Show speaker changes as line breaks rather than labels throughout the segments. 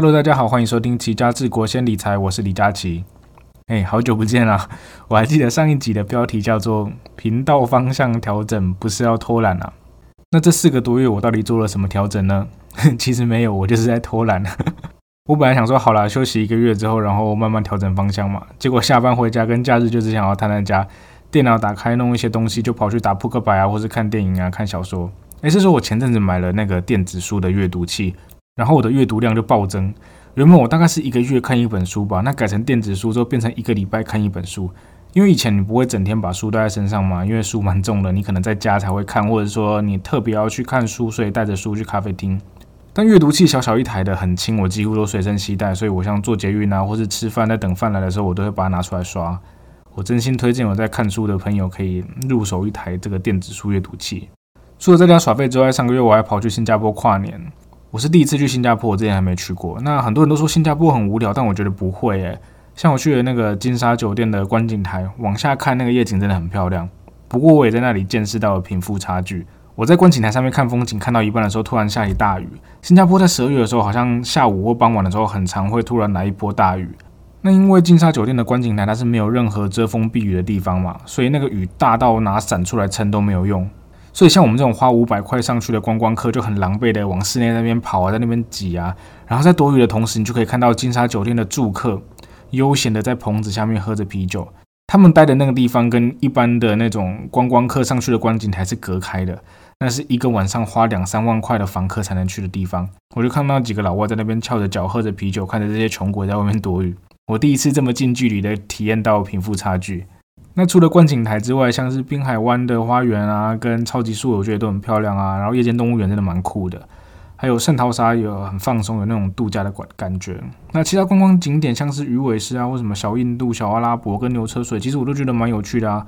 Hello，大家好，欢迎收听《齐家治国先理财》，我是李佳琦。哎，好久不见了！我还记得上一集的标题叫做“频道方向调整”，不是要偷懒啊？那这四个多月我到底做了什么调整呢？其实没有，我就是在偷懒。我本来想说，好了，休息一个月之后，然后慢慢调整方向嘛。结果下班回家跟假日就是想要瘫在家，电脑打开弄一些东西，就跑去打扑克牌啊，或是看电影啊、看小说。哎，是说我前阵子买了那个电子书的阅读器。然后我的阅读量就暴增，原本我大概是一个月看一本书吧，那改成电子书之后变成一个礼拜看一本书。因为以前你不会整天把书带在身上嘛，因为书蛮重的，你可能在家才会看，或者说你特别要去看书，所以带着书去咖啡厅。但阅读器小小一台的，很轻，我几乎都随身携带，所以我像做捷运啊，或是吃饭在等饭来的时候，我都会把它拿出来刷。我真心推荐我在看书的朋友可以入手一台这个电子书阅读器。除了在家耍废之外，上个月我还跑去新加坡跨年。我是第一次去新加坡，我之前还没去过。那很多人都说新加坡很无聊，但我觉得不会诶。像我去的那个金沙酒店的观景台，往下看那个夜景真的很漂亮。不过我也在那里见识到了贫富差距。我在观景台上面看风景，看到一半的时候突然下起大雨。新加坡在十二月的时候，好像下午或傍晚的时候，很常会突然来一波大雨。那因为金沙酒店的观景台它是没有任何遮风避雨的地方嘛，所以那个雨大到拿伞出来撑都没有用。所以像我们这种花五百块上去的观光客，就很狼狈的往室内那边跑啊，在那边挤啊，然后在躲雨的同时，你就可以看到金沙酒店的住客悠闲的在棚子下面喝着啤酒。他们待的那个地方跟一般的那种观光客上去的观景台是隔开的，那是一个晚上花两三万块的房客才能去的地方。我就看到几个老外在那边翘着脚喝着啤酒，看着这些穷鬼在外面躲雨。我第一次这么近距离的体验到贫富差距。那除了观景台之外，像是滨海湾的花园啊，跟超级树，我觉得都很漂亮啊。然后夜间动物园真的蛮酷的，还有圣淘沙有很放松，有那种度假的感感觉。那其他观光景点像是鱼尾狮啊，或什么小印度、小阿拉伯跟牛车水，其实我都觉得蛮有趣的啊。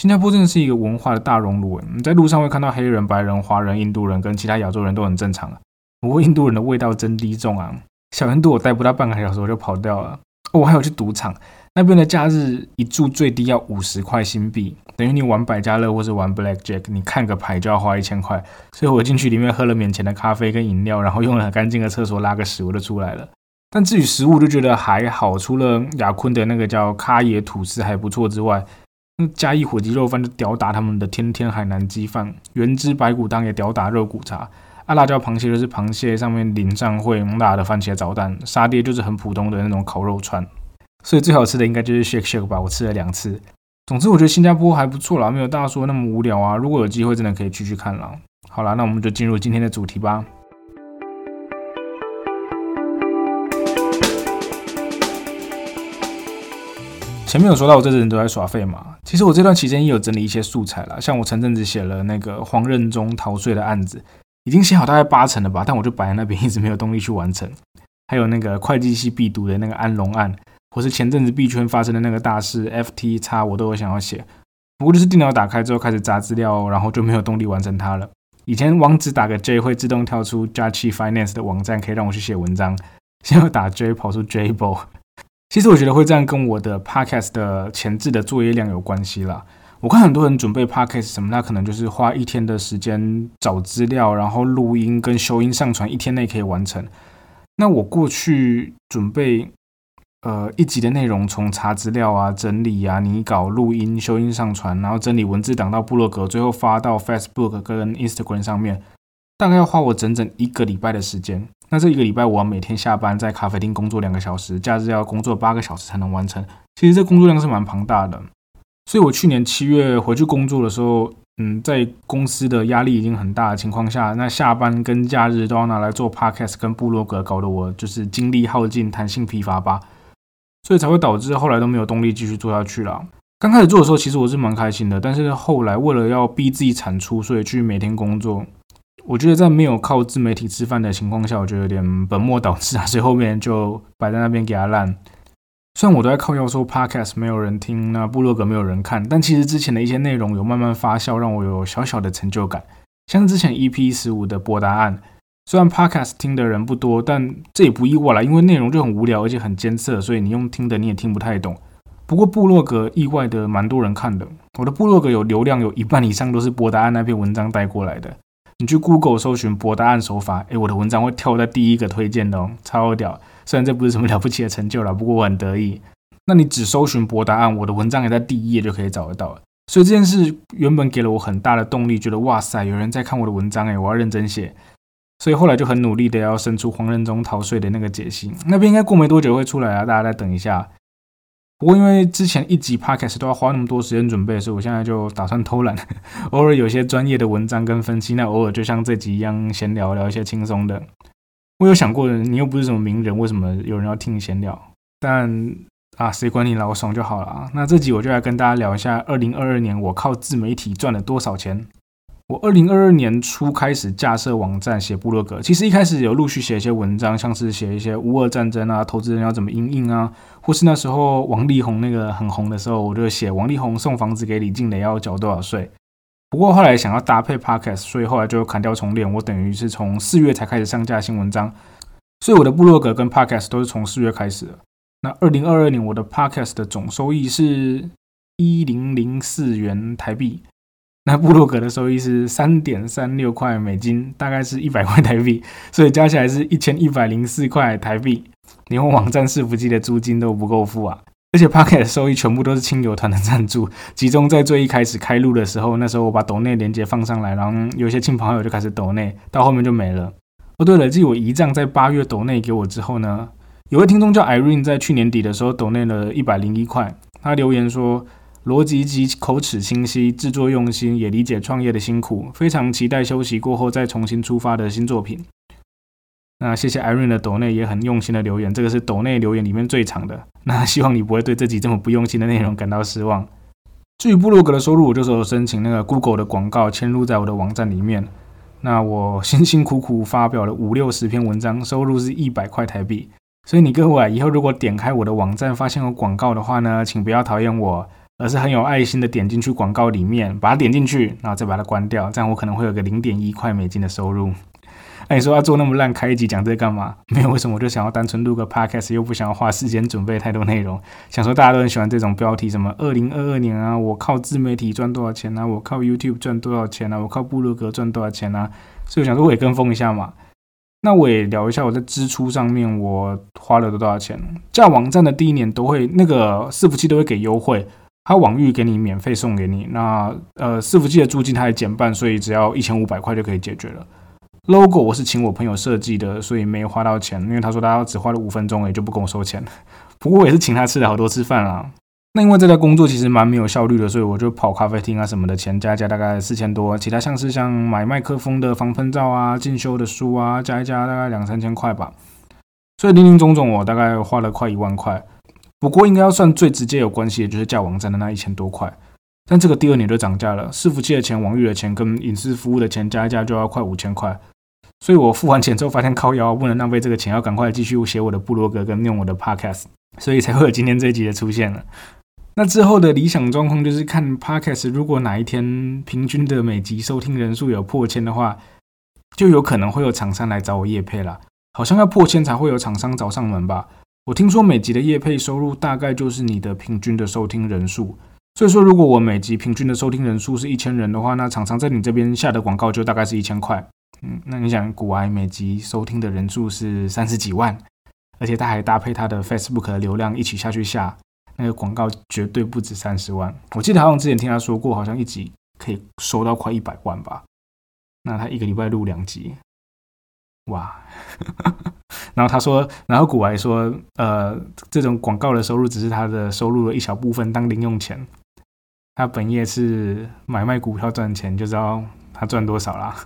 新加坡真的是一个文化的大熔炉，你在路上会看到黑人、白人、华人、印度人跟其他亚洲人都很正常啊。不过印度人的味道真低重啊，小印度我待不到半个小时我就跑掉了。我还有去赌场。那边的假日一注最低要五十块新币，等于你玩百家乐或是玩 Black Jack，你看个牌就要花一千块。所以我进去里面喝了免钱的咖啡跟饮料，然后用了很干净的厕所拉个屎我就出来了。但至于食物就觉得还好，除了雅坤的那个叫咖椰吐司还不错之外，嘉义火鸡肉饭就屌打他们的天天海南鸡饭，原汁白骨汤也屌打肉骨茶，啊辣椒螃蟹就是螃蟹上面淋上会辣的番茄炒蛋，沙爹就是很普通的那种烤肉串。所以最好吃的应该就是 shake shake 吧，我吃了两次。总之我觉得新加坡还不错啦，没有大家说那么无聊啊。如果有机会，真的可以去去看啦。好啦，那我们就进入今天的主题吧。前面有说到我这人都在耍废嘛，其实我这段期间也有整理一些素材啦，像我前阵子写了那个黄任中逃税的案子，已经写好大概八成了吧，但我就摆在那边一直没有动力去完成。还有那个会计系必读的那个安龙案。或是前阵子币圈发生的那个大事，FT 叉我都有想要写，不过就是电脑打开之后开始砸资料，然后就没有动力完成它了。以前网址打个 J 会自动跳出 j a c h Finance 的网站，可以让我去写文章。现在打 J 跑出 Jable，其实我觉得会这样跟我的 Podcast 的前置的作业量有关系啦。我看很多人准备 Podcast 什么，那可能就是花一天的时间找资料，然后录音跟修音上传，一天内可以完成。那我过去准备。呃，一集的内容从查资料啊、整理啊、拟稿、录音、修音、上传，然后整理文字档到部落格，最后发到 Facebook 跟 Instagram 上面，大概要花我整整一个礼拜的时间。那这一个礼拜，我每天下班在咖啡厅工作两个小时，假日要工作八个小时才能完成。其实这工作量是蛮庞大的。所以我去年七月回去工作的时候，嗯，在公司的压力已经很大的情况下，那下班跟假日都要拿来做 Podcast 跟部落格，搞得我就是精力耗尽、弹性疲乏吧。所以才会导致后来都没有动力继续做下去了。刚开始做的时候，其实我是蛮开心的，但是后来为了要逼自己产出，所以去每天工作。我觉得在没有靠自媒体吃饭的情况下，我觉得有点本末倒置啊，所以后面就摆在那边给它烂。虽然我都在靠要说 podcast 没有人听，那部落格没有人看，但其实之前的一些内容有慢慢发酵，让我有小小的成就感。像之前 EP 十五的博答案。虽然 Podcast 听的人不多，但这也不意外啦，因为内容就很无聊，而且很艰涩，所以你用听的你也听不太懂。不过部落格意外的蛮多人看的，我的部落格有流量有一半以上都是博答案那篇文章带过来的。你去 Google 搜寻博答案手法，诶，我的文章会跳在第一个推荐的哦，超屌！虽然这不是什么了不起的成就了，不过我很得意。那你只搜寻博答案，我的文章也在第一页就可以找得到。所以这件事原本给了我很大的动力，觉得哇塞，有人在看我的文章，诶，我要认真写。所以后来就很努力的要生出黄仁中逃税的那个解析，那边应该过没多久会出来啊，大家再等一下。不过因为之前一集 podcast 都要花那么多时间准备，所以我现在就打算偷懒，偶尔有些专业的文章跟分析，那偶尔就像这集一样闲聊聊一些轻松的。我有想过，你又不是什么名人，为什么有人要听你闲聊？但啊，谁管你老爽就好了啊。那这集我就来跟大家聊一下，二零二二年我靠自媒体赚了多少钱。我二零二二年初开始架设网站写部落格，其实一开始有陆续写一些文章，像是写一些乌俄战争啊，投资人要怎么应应啊，或是那时候王力宏那个很红的时候，我就写王力宏送房子给李静蕾要缴多少税。不过后来想要搭配 podcast，所以后来就砍掉重练。我等于是从四月才开始上架新文章，所以我的部落格跟 podcast 都是从四月开始的。那二零二二年我的 podcast 的总收益是一零零四元台币。那部落格的收益是三点三六块美金，大概是一百块台币，所以加起来是一千一百零四块台币，连我网站伺服器的租金都不够付啊！而且 Pocket 的收益全部都是亲友团的赞助，集中在最一开始开录的时候，那时候我把抖内连接放上来，然后有些亲朋好友就开始抖内，到后面就没了。哦，对了，继我姨丈在八月抖内给我之后呢，有位听众叫 Irene，在去年底的时候抖内了一百零一块，他留言说。逻辑及口齿清晰，制作用心，也理解创业的辛苦，非常期待休息过后再重新出发的新作品。那谢谢 Irene 的抖内也很用心的留言，这个是抖内留言里面最长的。那希望你不会对自己这么不用心的内容感到失望。至于部落格的收入，我就是有申请那个 Google 的广告嵌入在我的网站里面。那我辛辛苦苦发表了五六十篇文章，收入是一百块台币。所以你各位以后如果点开我的网站发现有广告的话呢，请不要讨厌我。而是很有爱心的点进去广告里面，把它点进去，然后再把它关掉，这样我可能会有个零点一块美金的收入。那你说要做那么烂，开一集讲这干嘛？没有，为什么我就想要单纯录个 podcast，又不想要花时间准备太多内容，想说大家都很喜欢这种标题，什么二零二二年啊，我靠自媒体赚多少钱啊，我靠 YouTube 赚多少钱啊，我靠布鲁格赚多少钱啊，所以我想说我也跟风一下嘛。那我也聊一下我在支出上面我花了多少钱。在网站的第一年都会那个伺服器都会给优惠。他网域给你免费送给你，那呃伺服器的租金它也减半，所以只要一千五百块就可以解决了。logo 我是请我朋友设计的，所以没花到钱，因为他说他只花了五分钟，也就不跟我收钱。不过也是请他吃了好多次饭啊。那因为这个工作其实蛮没有效率的，所以我就跑咖啡厅啊什么的，钱加一加大概四千多。其他像是像买麦克风的防喷罩啊、进修的书啊，加一加大概两三千块吧。所以零零总总我大概花了快一万块。不过应该要算最直接有关系的就是架网站的那一千多块，但这个第二年就涨价了，伺服器的钱、网域的钱跟隐私服务的钱加一加就要快五千块，所以我付完钱之后发现靠腰不能浪费这个钱，要赶快继续写我的部落格跟用我的 podcast，所以才会有今天这一集的出现了。那之后的理想状况就是看 podcast，如果哪一天平均的每集收听人数有破千的话，就有可能会有厂商来找我叶配了，好像要破千才会有厂商找上门吧。我听说每集的业配收入大概就是你的平均的收听人数，所以说如果我每集平均的收听人数是一千人的话，那厂商在你这边下的广告就大概是一千块。嗯，那你想，古埃每集收听的人数是三十几万，而且他还搭配他的 Facebook 的流量一起下去下，那个广告绝对不止三十万。我记得好像之前听他说过，好像一集可以收到快一百万吧。那他一个礼拜录两集，哇！然后他说，然后古玩说，呃，这种广告的收入只是他的收入的一小部分，当零用钱。他本业是买卖股票赚钱，就知道他赚多少啦。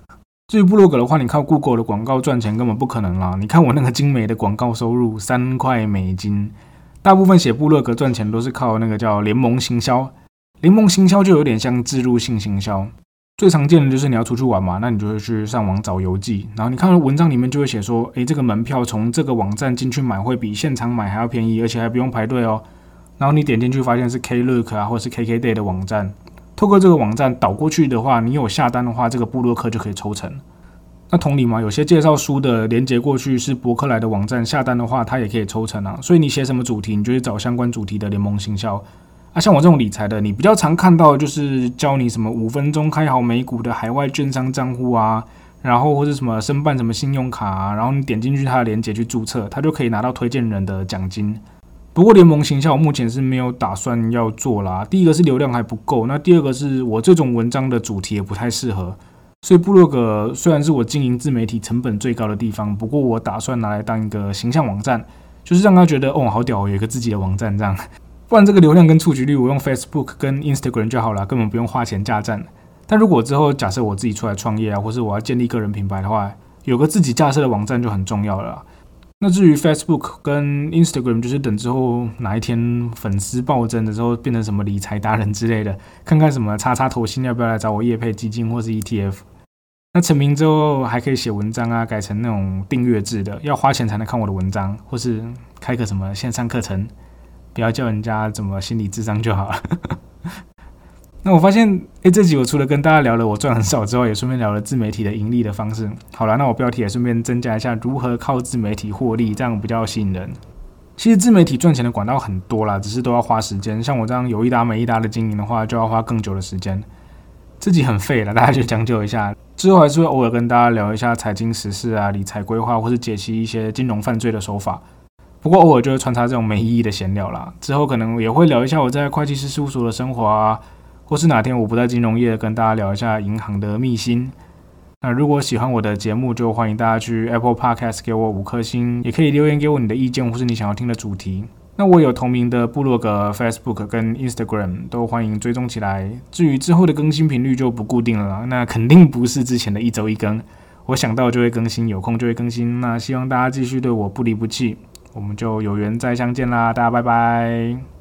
至于部落格的话，你靠 Google 的广告赚钱根本不可能啦。你看我那个精美的广告收入三块美金，大部分写部落格赚钱都是靠那个叫联盟行销，联盟行销就有点像自入性行销。最常见的就是你要出去玩嘛，那你就会去上网找游记，然后你看到文章里面就会写说，诶，这个门票从这个网站进去买会比现场买还要便宜，而且还不用排队哦。然后你点进去发现是 Klook 啊，或是 KKday 的网站，透过这个网站导过去的话，你有下单的话，这个布洛克就可以抽成。那同理嘛，有些介绍书的连接过去是博客来的网站下单的话，它也可以抽成啊。所以你写什么主题，你就去找相关主题的联盟行销。啊，像我这种理财的，你比较常看到就是教你什么五分钟开好美股的海外券商账户啊，然后或者什么申办什么信用卡啊，然后你点进去它的链接去注册，它就可以拿到推荐人的奖金。不过联盟形象我目前是没有打算要做啦。第一个是流量还不够，那第二个是我这种文章的主题也不太适合。所以部落格虽然是我经营自媒体成本最高的地方，不过我打算拿来当一个形象网站，就是让他觉得哦好屌，有一个自己的网站这样。不然这个流量跟触及率，我用 Facebook 跟 Instagram 就好了，根本不用花钱架站。但如果之后假设我自己出来创业啊，或是我要建立个人品牌的话，有个自己架设的网站就很重要了。那至于 Facebook 跟 Instagram，就是等之后哪一天粉丝暴增的时候，变成什么理财达人之类的，看看什么叉叉头薪要不要来找我业配基金或是 ETF。那成名之后还可以写文章啊，改成那种订阅制的，要花钱才能看我的文章，或是开个什么线上课程。不要叫人家怎么心理智商就好了。那我发现，哎，这集我除了跟大家聊了我赚很少之外，也顺便聊了自媒体的盈利的方式。好了，那我标题也顺便增加一下如何靠自媒体获利，这样比较吸引人。其实自媒体赚钱的管道很多啦，只是都要花时间。像我这样有一搭没一搭的经营的话，就要花更久的时间。自己很废了，大家就将就一下。之后还是会偶尔跟大家聊一下财经时事啊、理财规划，或是解析一些金融犯罪的手法。不过偶尔就会穿插这种没意义的闲聊啦。之后可能也会聊一下我在会计师事务所的生活啊，或是哪天我不在金融业，跟大家聊一下银行的秘辛。那如果喜欢我的节目，就欢迎大家去 Apple Podcast 给我五颗星，也可以留言给我你的意见或是你想要听的主题。那我有同名的部落格、Facebook 跟 Instagram，都欢迎追踪起来。至于之后的更新频率就不固定了，那肯定不是之前的一周一更，我想到就会更新，有空就会更新。那希望大家继续对我不离不弃。我们就有缘再相见啦，大家拜拜。